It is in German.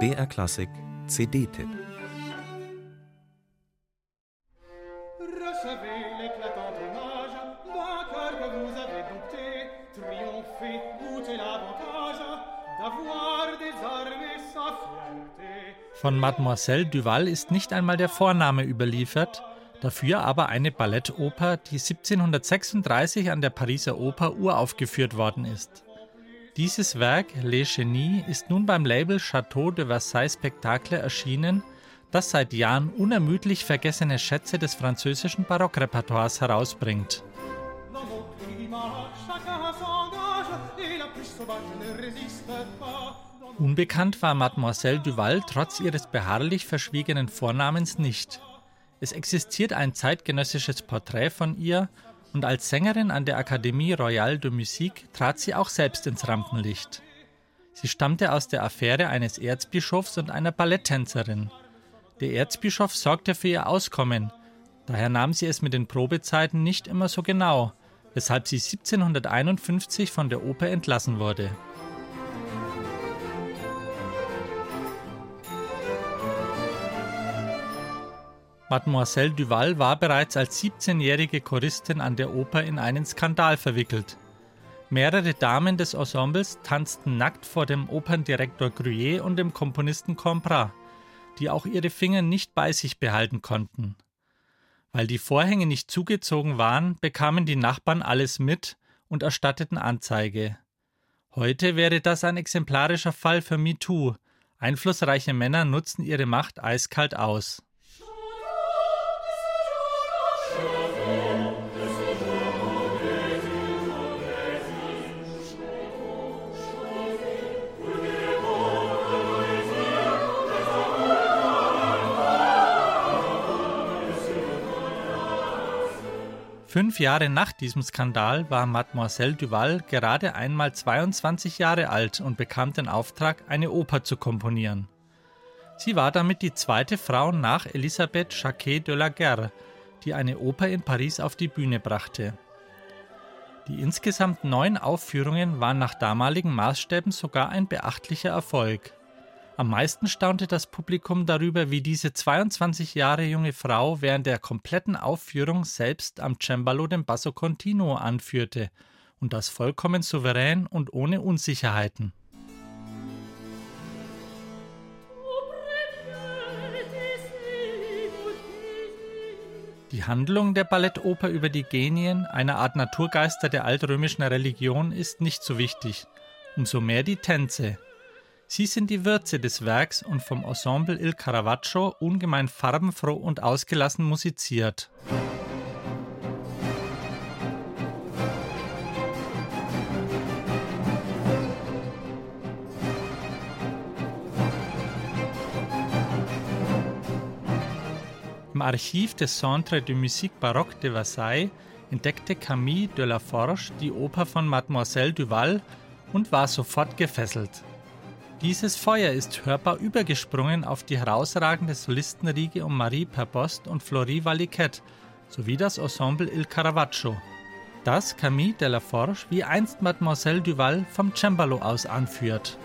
BR Klassik CD-Tipp Von Mademoiselle Duval ist nicht einmal der Vorname überliefert, dafür aber eine Ballettoper, die 1736 an der Pariser Oper uraufgeführt worden ist. Dieses Werk, Les Genies, ist nun beim Label Chateau de Versailles Spectacle erschienen, das seit Jahren unermüdlich vergessene Schätze des französischen Barockrepertoires herausbringt. Unbekannt war Mademoiselle Duval trotz ihres beharrlich verschwiegenen Vornamens nicht. Es existiert ein zeitgenössisches Porträt von ihr und als Sängerin an der Académie Royale de Musique trat sie auch selbst ins Rampenlicht. Sie stammte aus der Affäre eines Erzbischofs und einer Balletttänzerin. Der Erzbischof sorgte für ihr Auskommen, daher nahm sie es mit den Probezeiten nicht immer so genau, weshalb sie 1751 von der Oper entlassen wurde. Mademoiselle Duval war bereits als 17-jährige Choristin an der Oper in einen Skandal verwickelt. Mehrere Damen des Ensembles tanzten nackt vor dem Operndirektor Gruyère und dem Komponisten Comprat, die auch ihre Finger nicht bei sich behalten konnten. Weil die Vorhänge nicht zugezogen waren, bekamen die Nachbarn alles mit und erstatteten Anzeige. Heute wäre das ein exemplarischer Fall für MeToo. Einflussreiche Männer nutzen ihre Macht eiskalt aus. Fünf Jahre nach diesem Skandal war Mademoiselle Duval gerade einmal 22 Jahre alt und bekam den Auftrag, eine Oper zu komponieren. Sie war damit die zweite Frau nach Elisabeth Jacquet de la Guerre, die eine Oper in Paris auf die Bühne brachte. Die insgesamt neun Aufführungen waren nach damaligen Maßstäben sogar ein beachtlicher Erfolg. Am meisten staunte das Publikum darüber, wie diese 22 Jahre junge Frau während der kompletten Aufführung selbst am Cembalo den Basso Continuo anführte und das vollkommen souverän und ohne Unsicherheiten. Die Handlung der Ballettoper über die Genien, einer Art Naturgeister der altrömischen Religion, ist nicht so wichtig. Umso mehr die Tänze, Sie sind die Würze des Werks und vom Ensemble Il Caravaggio ungemein farbenfroh und ausgelassen musiziert. Im Archiv des Centre de Musique Baroque de Versailles entdeckte Camille de la Forge die Oper von Mademoiselle Duval und war sofort gefesselt. Dieses Feuer ist hörbar übergesprungen auf die herausragende Solistenriege um Marie Perbost und Florie Valiquette sowie das Ensemble Il Caravaggio, das Camille de la Forge wie einst Mademoiselle Duval vom Cembalo aus anführt.